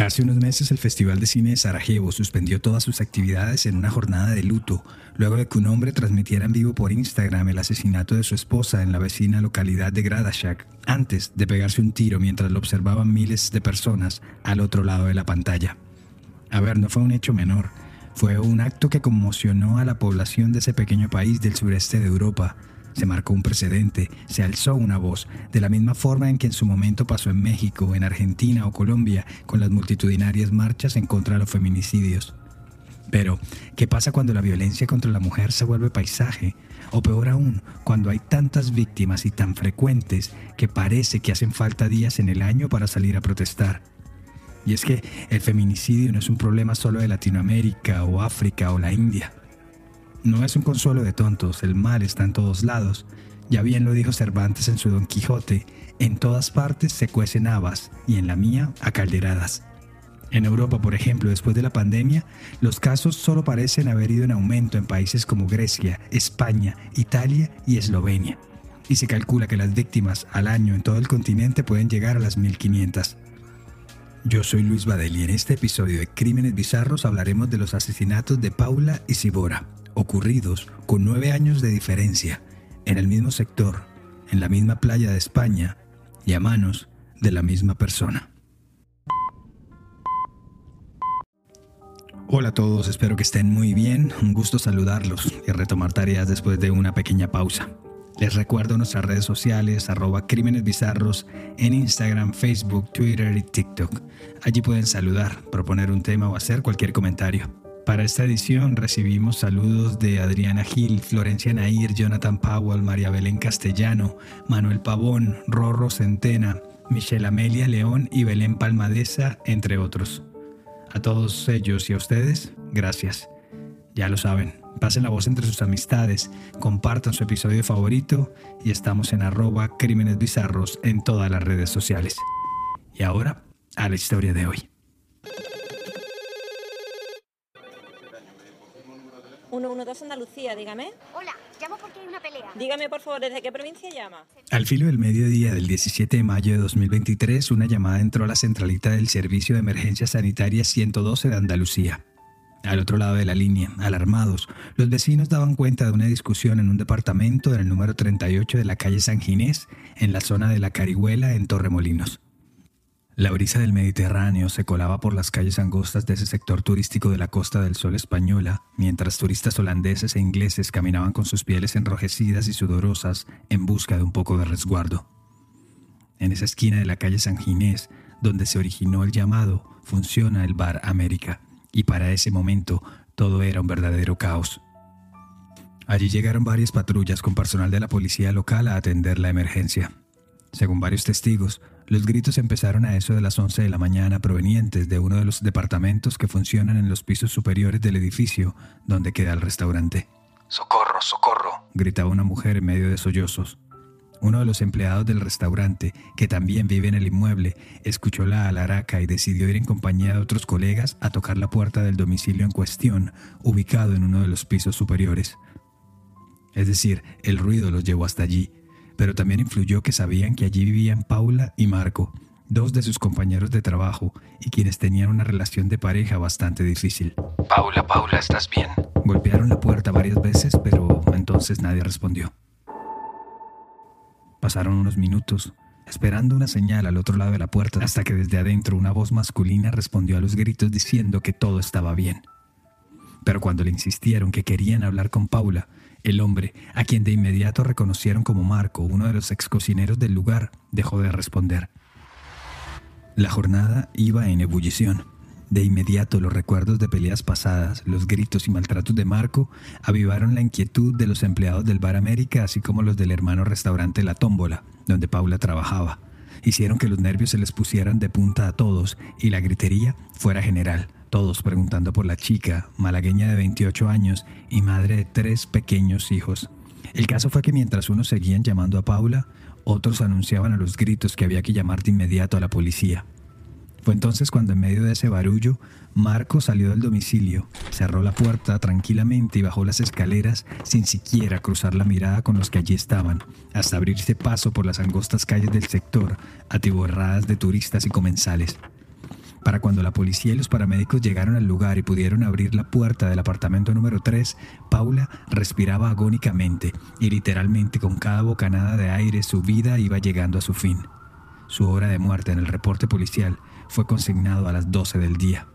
Hace unos meses el Festival de Cine de Sarajevo suspendió todas sus actividades en una jornada de luto, luego de que un hombre transmitiera en vivo por Instagram el asesinato de su esposa en la vecina localidad de Gradashak, antes de pegarse un tiro mientras lo observaban miles de personas al otro lado de la pantalla. A ver, no fue un hecho menor, fue un acto que conmocionó a la población de ese pequeño país del sureste de Europa, se marcó un precedente, se alzó una voz, de la misma forma en que en su momento pasó en México, en Argentina o Colombia, con las multitudinarias marchas en contra de los feminicidios. Pero, ¿qué pasa cuando la violencia contra la mujer se vuelve paisaje? O peor aún, cuando hay tantas víctimas y tan frecuentes que parece que hacen falta días en el año para salir a protestar. Y es que el feminicidio no es un problema solo de Latinoamérica o África o la India. No es un consuelo de tontos, el mal está en todos lados. Ya bien lo dijo Cervantes en su Don Quijote, en todas partes se cuecen habas y en la mía a calderadas. En Europa, por ejemplo, después de la pandemia, los casos solo parecen haber ido en aumento en países como Grecia, España, Italia y Eslovenia. Y se calcula que las víctimas al año en todo el continente pueden llegar a las 1500. Yo soy Luis Badel y en este episodio de Crímenes Bizarros hablaremos de los asesinatos de Paula y Sibora ocurridos con nueve años de diferencia, en el mismo sector, en la misma playa de España y a manos de la misma persona. Hola a todos, espero que estén muy bien, un gusto saludarlos y retomar tareas después de una pequeña pausa. Les recuerdo nuestras redes sociales, arroba crímenes bizarros, en Instagram, Facebook, Twitter y TikTok. Allí pueden saludar, proponer un tema o hacer cualquier comentario. Para esta edición recibimos saludos de Adriana Gil, Florencia Nair, Jonathan Powell, María Belén Castellano, Manuel Pavón, Rorro Centena, Michelle Amelia León y Belén Palmadesa, entre otros. A todos ellos y a ustedes, gracias. Ya lo saben, pasen la voz entre sus amistades, compartan su episodio favorito y estamos en arroba crímenes bizarros en todas las redes sociales. Y ahora, a la historia de hoy. 112 Andalucía, dígame. Hola, llamo porque hay una pelea. Dígame, por favor, ¿desde qué provincia llama? Al filo del mediodía del 17 de mayo de 2023, una llamada entró a la centralita del Servicio de Emergencia Sanitaria 112 de Andalucía. Al otro lado de la línea, alarmados, los vecinos daban cuenta de una discusión en un departamento en el número 38 de la calle San Ginés, en la zona de la Carihuela, en Torremolinos. La brisa del Mediterráneo se colaba por las calles angostas de ese sector turístico de la Costa del Sol española, mientras turistas holandeses e ingleses caminaban con sus pieles enrojecidas y sudorosas en busca de un poco de resguardo. En esa esquina de la calle San Ginés, donde se originó el llamado, funciona el Bar América, y para ese momento todo era un verdadero caos. Allí llegaron varias patrullas con personal de la policía local a atender la emergencia. Según varios testigos, los gritos empezaron a eso de las 11 de la mañana provenientes de uno de los departamentos que funcionan en los pisos superiores del edificio donde queda el restaurante. ¡Socorro, socorro! gritaba una mujer en medio de sollozos. Uno de los empleados del restaurante, que también vive en el inmueble, escuchó la alaraca y decidió ir en compañía de otros colegas a tocar la puerta del domicilio en cuestión, ubicado en uno de los pisos superiores. Es decir, el ruido los llevó hasta allí, pero también influyó que sabían que allí vivían Paula y Marco, dos de sus compañeros de trabajo y quienes tenían una relación de pareja bastante difícil. Paula, Paula, ¿estás bien? Golpearon la puerta varias veces, pero entonces nadie respondió. Pasaron unos minutos, esperando una señal al otro lado de la puerta, hasta que desde adentro una voz masculina respondió a los gritos diciendo que todo estaba bien. Pero cuando le insistieron que querían hablar con Paula, el hombre, a quien de inmediato reconocieron como Marco, uno de los ex cocineros del lugar, dejó de responder. La jornada iba en ebullición. De inmediato los recuerdos de peleas pasadas, los gritos y maltratos de Marco avivaron la inquietud de los empleados del Bar América, así como los del hermano restaurante La Tómbola, donde Paula trabajaba. Hicieron que los nervios se les pusieran de punta a todos y la gritería fuera general, todos preguntando por la chica, malagueña de 28 años y madre de tres pequeños hijos. El caso fue que mientras unos seguían llamando a Paula, otros anunciaban a los gritos que había que llamar de inmediato a la policía. Fue entonces cuando en medio de ese barullo, Marco salió del domicilio, cerró la puerta tranquilamente y bajó las escaleras sin siquiera cruzar la mirada con los que allí estaban, hasta abrirse paso por las angostas calles del sector, atiborradas de turistas y comensales. Para cuando la policía y los paramédicos llegaron al lugar y pudieron abrir la puerta del apartamento número 3, Paula respiraba agónicamente y literalmente con cada bocanada de aire su vida iba llegando a su fin. Su hora de muerte en el reporte policial fue consignado a las 12 del día.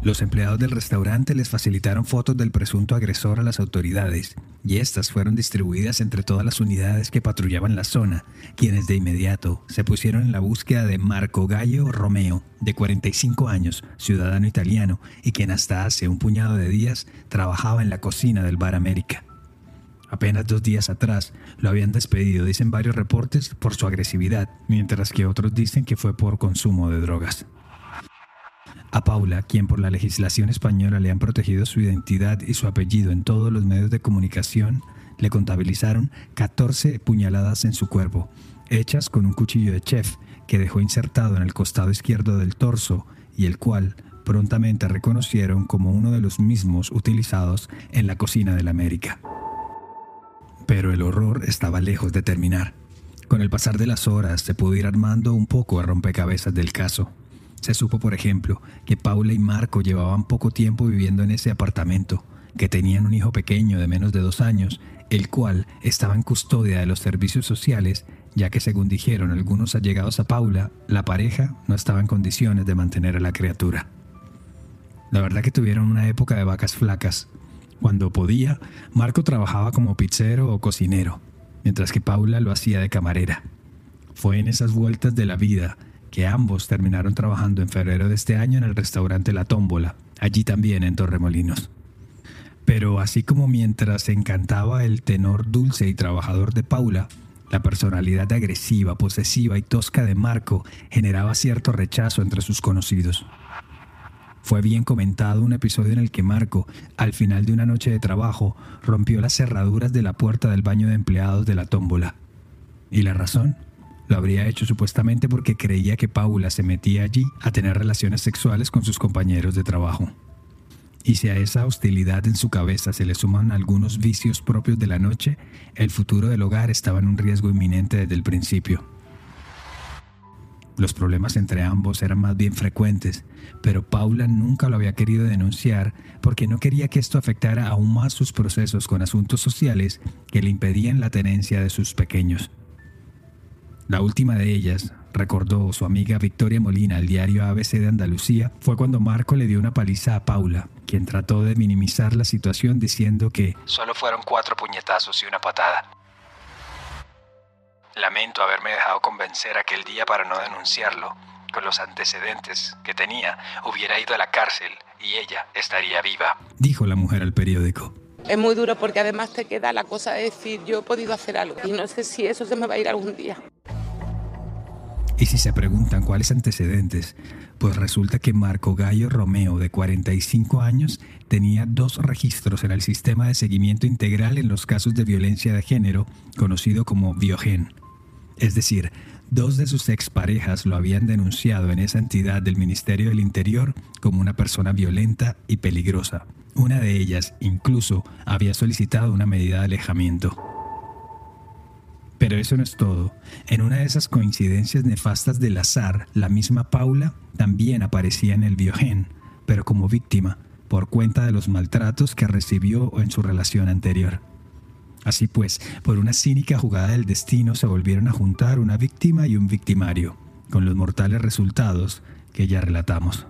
Los empleados del restaurante les facilitaron fotos del presunto agresor a las autoridades y estas fueron distribuidas entre todas las unidades que patrullaban la zona, quienes de inmediato se pusieron en la búsqueda de Marco Gallo Romeo, de 45 años, ciudadano italiano y quien hasta hace un puñado de días trabajaba en la cocina del Bar América. Apenas dos días atrás lo habían despedido, dicen varios reportes, por su agresividad, mientras que otros dicen que fue por consumo de drogas. A Paula, quien por la legislación española le han protegido su identidad y su apellido en todos los medios de comunicación, le contabilizaron 14 puñaladas en su cuerpo, hechas con un cuchillo de chef que dejó insertado en el costado izquierdo del torso y el cual prontamente reconocieron como uno de los mismos utilizados en la cocina del América. Pero el horror estaba lejos de terminar. Con el pasar de las horas se pudo ir armando un poco a rompecabezas del caso. Se supo, por ejemplo, que Paula y Marco llevaban poco tiempo viviendo en ese apartamento, que tenían un hijo pequeño de menos de dos años, el cual estaba en custodia de los servicios sociales, ya que según dijeron algunos allegados a Paula, la pareja no estaba en condiciones de mantener a la criatura. La verdad que tuvieron una época de vacas flacas, cuando podía, Marco trabajaba como pizzero o cocinero, mientras que Paula lo hacía de camarera. Fue en esas vueltas de la vida que ambos terminaron trabajando en febrero de este año en el restaurante La Tómbola, allí también en Torremolinos. Pero así como mientras encantaba el tenor dulce y trabajador de Paula, la personalidad agresiva, posesiva y tosca de Marco generaba cierto rechazo entre sus conocidos. Fue bien comentado un episodio en el que Marco, al final de una noche de trabajo, rompió las cerraduras de la puerta del baño de empleados de la tómbola. ¿Y la razón? Lo habría hecho supuestamente porque creía que Paula se metía allí a tener relaciones sexuales con sus compañeros de trabajo. Y si a esa hostilidad en su cabeza se le suman algunos vicios propios de la noche, el futuro del hogar estaba en un riesgo inminente desde el principio. Los problemas entre ambos eran más bien frecuentes, pero Paula nunca lo había querido denunciar porque no quería que esto afectara aún más sus procesos con asuntos sociales que le impedían la tenencia de sus pequeños. La última de ellas, recordó su amiga Victoria Molina al diario ABC de Andalucía, fue cuando Marco le dio una paliza a Paula, quien trató de minimizar la situación diciendo que solo fueron cuatro puñetazos y una patada. Lamento haberme dejado convencer aquel día para no denunciarlo. Con los antecedentes que tenía, hubiera ido a la cárcel y ella estaría viva. Dijo la mujer al periódico. Es muy duro porque además te queda la cosa de decir yo he podido hacer algo y no sé si eso se me va a ir algún día. Y si se preguntan cuáles antecedentes, pues resulta que Marco Gallo Romeo, de 45 años, tenía dos registros en el sistema de seguimiento integral en los casos de violencia de género, conocido como Biogen. Es decir, dos de sus exparejas lo habían denunciado en esa entidad del Ministerio del Interior como una persona violenta y peligrosa. Una de ellas incluso había solicitado una medida de alejamiento. Pero eso no es todo. En una de esas coincidencias nefastas del azar, la misma Paula también aparecía en el biogen, pero como víctima, por cuenta de los maltratos que recibió en su relación anterior. Así pues, por una cínica jugada del destino se volvieron a juntar una víctima y un victimario, con los mortales resultados que ya relatamos.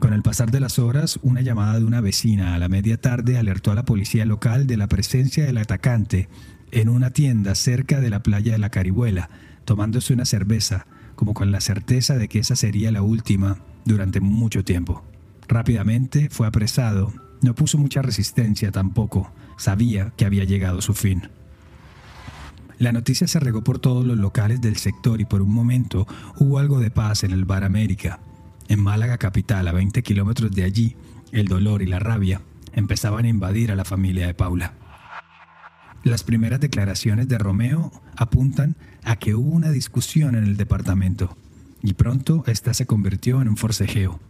Con el pasar de las horas, una llamada de una vecina a la media tarde alertó a la policía local de la presencia del atacante en una tienda cerca de la playa de la Carihuela, tomándose una cerveza, como con la certeza de que esa sería la última durante mucho tiempo. Rápidamente fue apresado, no puso mucha resistencia tampoco, sabía que había llegado su fin. La noticia se regó por todos los locales del sector y por un momento hubo algo de paz en el Bar América. En Málaga capital, a 20 kilómetros de allí, el dolor y la rabia empezaban a invadir a la familia de Paula. Las primeras declaraciones de Romeo apuntan a que hubo una discusión en el departamento y pronto esta se convirtió en un forcejeo.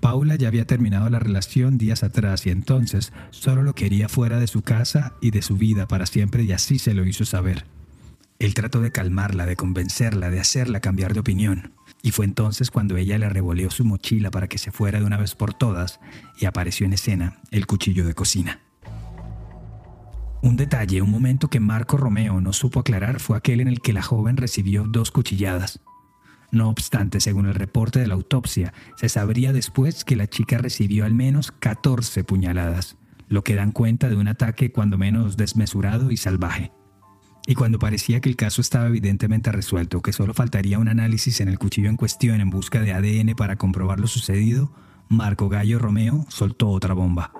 Paula ya había terminado la relación días atrás y entonces solo lo quería fuera de su casa y de su vida para siempre y así se lo hizo saber. Él trató de calmarla, de convencerla, de hacerla cambiar de opinión. Y fue entonces cuando ella le revoleó su mochila para que se fuera de una vez por todas y apareció en escena el cuchillo de cocina. Un detalle, un momento que Marco Romeo no supo aclarar fue aquel en el que la joven recibió dos cuchilladas. No obstante, según el reporte de la autopsia, se sabría después que la chica recibió al menos 14 puñaladas, lo que dan cuenta de un ataque cuando menos desmesurado y salvaje. Y cuando parecía que el caso estaba evidentemente resuelto, que solo faltaría un análisis en el cuchillo en cuestión en busca de ADN para comprobar lo sucedido, Marco Gallo Romeo soltó otra bomba.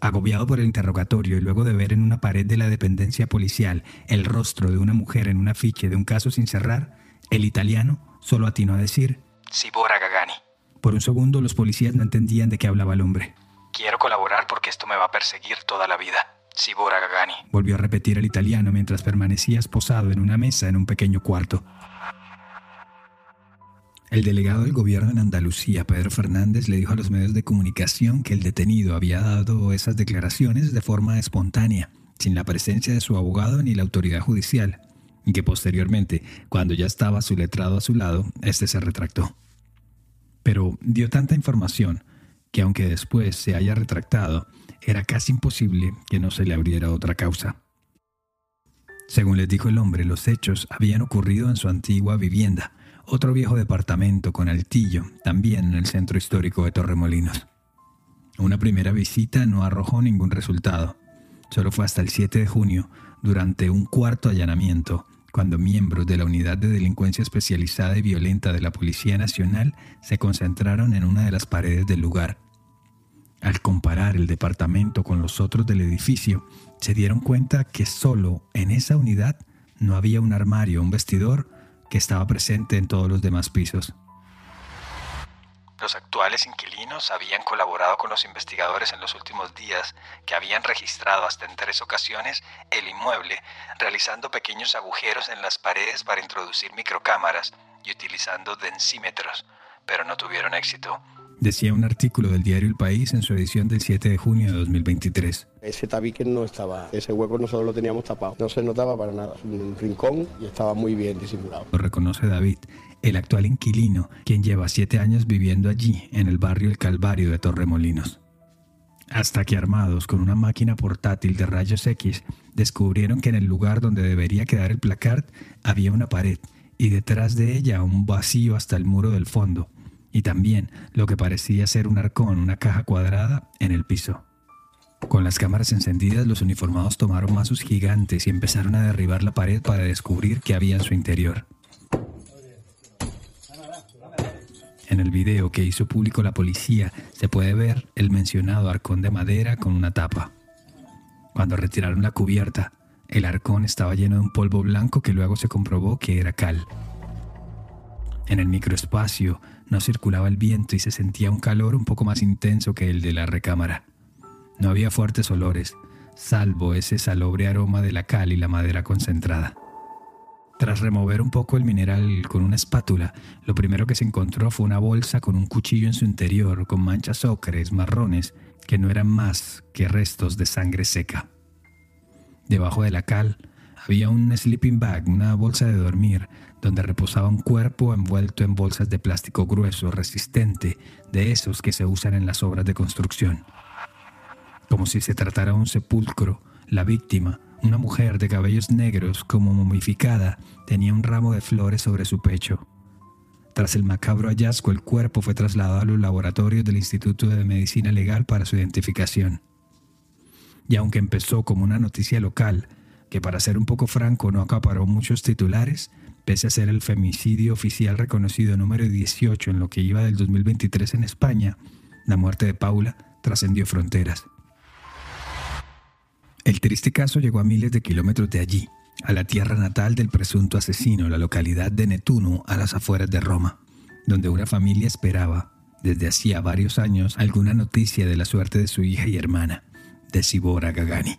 Agobiado por el interrogatorio y luego de ver en una pared de la dependencia policial el rostro de una mujer en un afiche de un caso sin cerrar, el italiano solo atinó a decir Sibora Gagani. Por un segundo los policías no entendían de qué hablaba el hombre. Quiero colaborar porque esto me va a perseguir toda la vida. Sibora Gagani. Volvió a repetir el italiano mientras permanecía esposado en una mesa en un pequeño cuarto. El delegado del gobierno en Andalucía, Pedro Fernández, le dijo a los medios de comunicación que el detenido había dado esas declaraciones de forma espontánea, sin la presencia de su abogado ni la autoridad judicial, y que posteriormente, cuando ya estaba su letrado a su lado, éste se retractó. Pero dio tanta información que aunque después se haya retractado, era casi imposible que no se le abriera otra causa. Según les dijo el hombre, los hechos habían ocurrido en su antigua vivienda, otro viejo departamento con altillo, también en el centro histórico de Torremolinos. Una primera visita no arrojó ningún resultado. Solo fue hasta el 7 de junio, durante un cuarto allanamiento, cuando miembros de la Unidad de Delincuencia Especializada y Violenta de la Policía Nacional se concentraron en una de las paredes del lugar. Al comparar el departamento con los otros del edificio, se dieron cuenta que solo en esa unidad no había un armario un vestidor que estaba presente en todos los demás pisos. Los actuales inquilinos habían colaborado con los investigadores en los últimos días, que habían registrado hasta en tres ocasiones el inmueble, realizando pequeños agujeros en las paredes para introducir microcámaras y utilizando densímetros, pero no tuvieron éxito. Decía un artículo del diario El País en su edición del 7 de junio de 2023. Ese tabique no estaba, ese hueco nosotros lo teníamos tapado, no se notaba para nada, un rincón y estaba muy bien disimulado. Lo reconoce David, el actual inquilino, quien lleva siete años viviendo allí, en el barrio El Calvario de Torremolinos. Hasta que armados con una máquina portátil de rayos X, descubrieron que en el lugar donde debería quedar el placard había una pared y detrás de ella un vacío hasta el muro del fondo, y también lo que parecía ser un arcón, una caja cuadrada, en el piso. Con las cámaras encendidas, los uniformados tomaron mazos gigantes y empezaron a derribar la pared para descubrir qué había en su interior. En el video que hizo público la policía se puede ver el mencionado arcón de madera con una tapa. Cuando retiraron la cubierta, el arcón estaba lleno de un polvo blanco que luego se comprobó que era cal. En el microespacio no circulaba el viento y se sentía un calor un poco más intenso que el de la recámara. No había fuertes olores, salvo ese salobre aroma de la cal y la madera concentrada. Tras remover un poco el mineral con una espátula, lo primero que se encontró fue una bolsa con un cuchillo en su interior con manchas ocres marrones que no eran más que restos de sangre seca. Debajo de la cal había un sleeping bag, una bolsa de dormir, donde reposaba un cuerpo envuelto en bolsas de plástico grueso, resistente, de esos que se usan en las obras de construcción. Como si se tratara de un sepulcro, la víctima, una mujer de cabellos negros como momificada, tenía un ramo de flores sobre su pecho. Tras el macabro hallazgo, el cuerpo fue trasladado a los laboratorios del Instituto de Medicina Legal para su identificación. Y aunque empezó como una noticia local, que para ser un poco franco no acaparó muchos titulares, pese a ser el femicidio oficial reconocido número 18 en lo que iba del 2023 en España, la muerte de Paula trascendió fronteras. El triste caso llegó a miles de kilómetros de allí, a la tierra natal del presunto asesino, la localidad de Netuno, a las afueras de Roma, donde una familia esperaba, desde hacía varios años, alguna noticia de la suerte de su hija y hermana, de Sibora Gagani.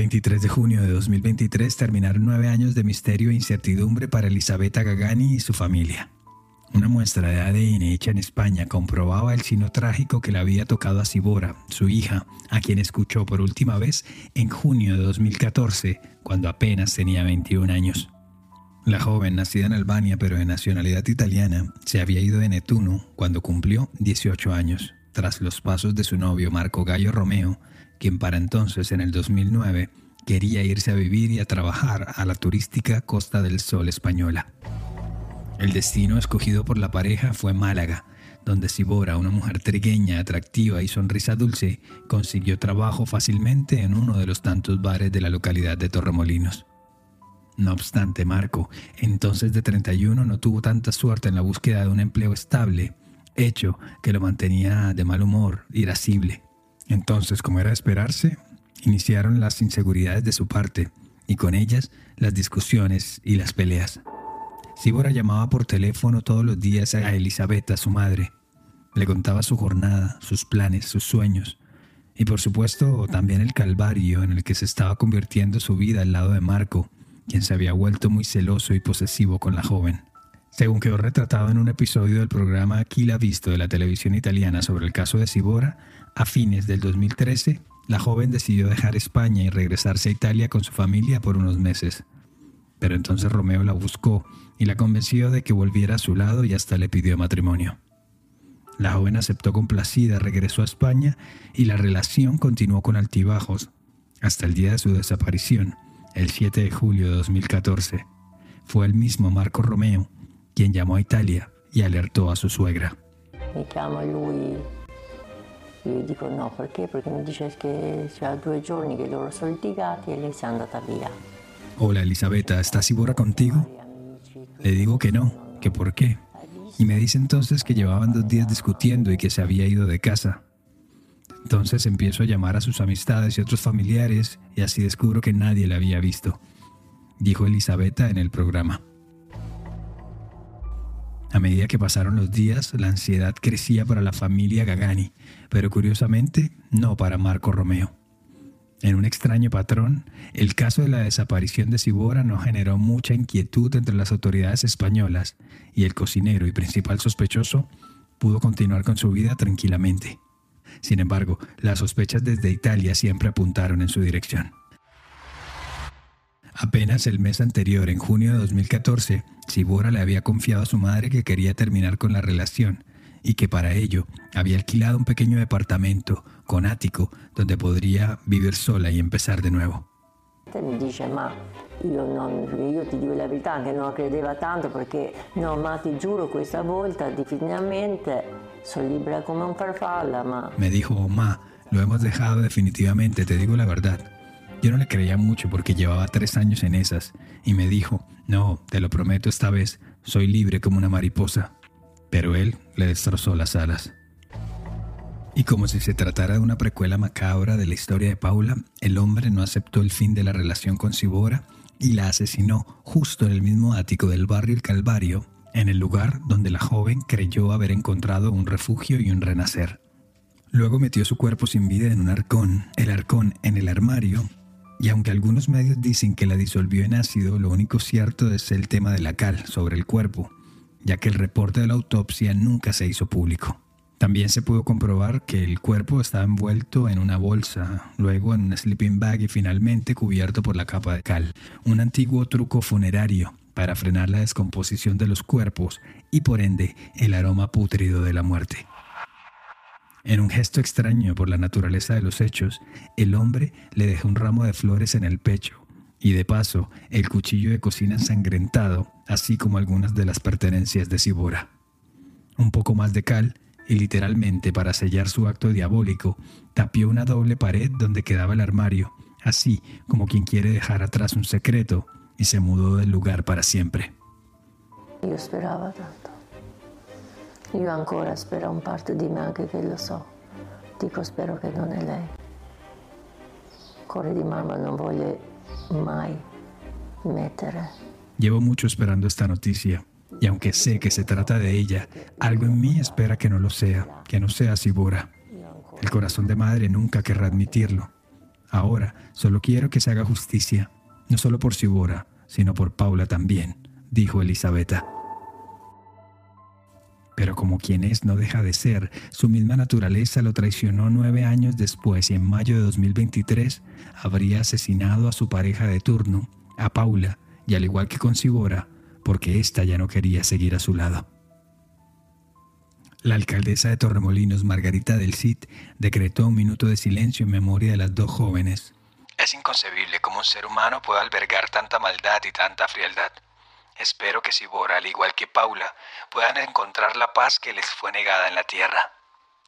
El 23 de junio de 2023 terminaron nueve años de misterio e incertidumbre para Elisabetta Gagani y su familia. Una muestra de ADN hecha en España comprobaba el sino trágico que le había tocado a Sibora, su hija, a quien escuchó por última vez en junio de 2014, cuando apenas tenía 21 años. La joven, nacida en Albania pero de nacionalidad italiana, se había ido de Netuno cuando cumplió 18 años, tras los pasos de su novio Marco Gallo Romeo, quien para entonces, en el 2009, quería irse a vivir y a trabajar a la turística Costa del Sol española. El destino escogido por la pareja fue Málaga, donde Sibora, una mujer trigueña, atractiva y sonrisa dulce, consiguió trabajo fácilmente en uno de los tantos bares de la localidad de Torremolinos. No obstante, Marco, entonces de 31, no tuvo tanta suerte en la búsqueda de un empleo estable, hecho que lo mantenía de mal humor, irascible. Entonces, como era de esperarse, iniciaron las inseguridades de su parte y con ellas las discusiones y las peleas. Sibora llamaba por teléfono todos los días a Elisabetta, su madre. Le contaba su jornada, sus planes, sus sueños y por supuesto también el calvario en el que se estaba convirtiendo su vida al lado de Marco, quien se había vuelto muy celoso y posesivo con la joven. Según quedó retratado en un episodio del programa Aquí la visto de la televisión italiana sobre el caso de Sibora, a fines del 2013, la joven decidió dejar España y regresarse a Italia con su familia por unos meses. Pero entonces Romeo la buscó y la convenció de que volviera a su lado y hasta le pidió matrimonio. La joven aceptó complacida, regresó a España y la relación continuó con altibajos hasta el día de su desaparición, el 7 de julio de 2014. Fue el mismo Marco Romeo quien llamó a Italia y alertó a su suegra. Mi chiama lui, io dico no, perché? Perché mi dice che c'ha due giorni che loro sono litigati e lei si è andata via. Hola Elisabetta, ¿está Sibora contigo? Le digo que no, que por qué. Y me dice entonces que llevaban dos días discutiendo y que se había ido de casa. Entonces empiezo a llamar a sus amistades y otros familiares y así descubro que nadie la había visto, dijo Elisabetta en el programa. A medida que pasaron los días, la ansiedad crecía para la familia Gagani, pero curiosamente no para Marco Romeo. En un extraño patrón, el caso de la desaparición de Sibora no generó mucha inquietud entre las autoridades españolas y el cocinero y principal sospechoso pudo continuar con su vida tranquilamente. Sin embargo, las sospechas desde Italia siempre apuntaron en su dirección. Apenas el mes anterior, en junio de 2014, Sibora le había confiado a su madre que quería terminar con la relación y que para ello había alquilado un pequeño departamento con ático donde podría vivir sola y empezar de nuevo. Mi dice, ma io, non, io ti dico la verità, anche non credeva tanto perché no, ma ti giuro questa volta definitivamente sono libera come un farfalla, ma... Me dijo, ma, lo hemos dejado definitivamente, te digo la verdad. Yo no le creía mucho porque llevaba tres años en esas y me dijo, no, te lo prometo esta vez, soy libre como una mariposa. Pero él le destrozó las alas. Y como si se tratara de una precuela macabra de la historia de Paula, el hombre no aceptó el fin de la relación con Sibora y la asesinó justo en el mismo ático del barrio El Calvario, en el lugar donde la joven creyó haber encontrado un refugio y un renacer. Luego metió su cuerpo sin vida en un arcón, el arcón en el armario y aunque algunos medios dicen que la disolvió en ácido, lo único cierto es el tema de la cal sobre el cuerpo, ya que el reporte de la autopsia nunca se hizo público. También se pudo comprobar que el cuerpo estaba envuelto en una bolsa, luego en un sleeping bag y finalmente cubierto por la capa de cal, un antiguo truco funerario para frenar la descomposición de los cuerpos y por ende el aroma pútrido de la muerte. En un gesto extraño por la naturaleza de los hechos, el hombre le dejó un ramo de flores en el pecho y de paso el cuchillo de cocina ensangrentado, así como algunas de las pertenencias de Sibora. Un poco más de cal y literalmente para sellar su acto diabólico, tapió una doble pared donde quedaba el armario, así como quien quiere dejar atrás un secreto, y se mudó del lugar para siempre. Io speravo tanto. Io ancora spero un parte di me anche che lo so. Dico spero che non è lei. Cuore di mamma non vuole mai mettere. Llevo mucho esperando esta noticia. Y aunque sé que se trata de ella, algo en mí espera que no lo sea, que no sea Sibora. El corazón de madre nunca querrá admitirlo. Ahora solo quiero que se haga justicia, no solo por Sibora, sino por Paula también, dijo Elisabetta. Pero como quien es no deja de ser, su misma naturaleza lo traicionó nueve años después y en mayo de 2023 habría asesinado a su pareja de turno, a Paula, y al igual que con Sibora, porque ésta ya no quería seguir a su lado. La alcaldesa de Torremolinos, Margarita del Cid, decretó un minuto de silencio en memoria de las dos jóvenes. Es inconcebible cómo un ser humano pueda albergar tanta maldad y tanta frialdad. Espero que Sibora, al igual que Paula, puedan encontrar la paz que les fue negada en la tierra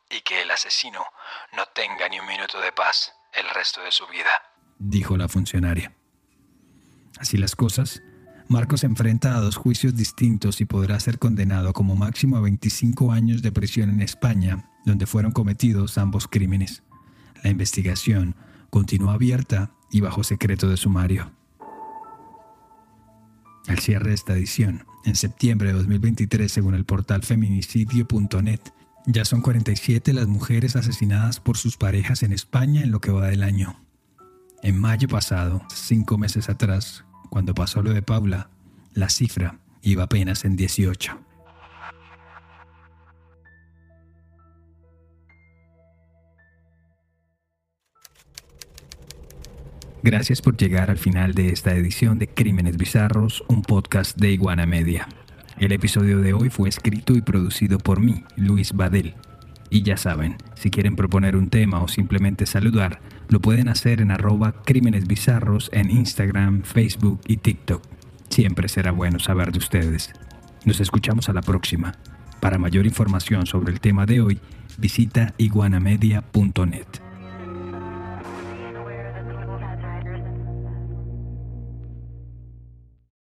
y que el asesino no tenga ni un minuto de paz el resto de su vida, dijo la funcionaria. Así las cosas, Marcos se enfrenta a dos juicios distintos y podrá ser condenado como máximo a 25 años de prisión en España, donde fueron cometidos ambos crímenes. La investigación continúa abierta y bajo secreto de sumario. Al cierre de esta edición, en septiembre de 2023, según el portal feminicidio.net, ya son 47 las mujeres asesinadas por sus parejas en España en lo que va del año. En mayo pasado, cinco meses atrás, cuando pasó lo de Paula, la cifra iba apenas en 18. Gracias por llegar al final de esta edición de Crímenes Bizarros, un podcast de Iguana Media. El episodio de hoy fue escrito y producido por mí, Luis Badel. Y ya saben, si quieren proponer un tema o simplemente saludar, lo pueden hacer en arroba crímenes bizarros en Instagram, Facebook y TikTok. Siempre será bueno saber de ustedes. Nos escuchamos a la próxima. Para mayor información sobre el tema de hoy, visita iguanamedia.net.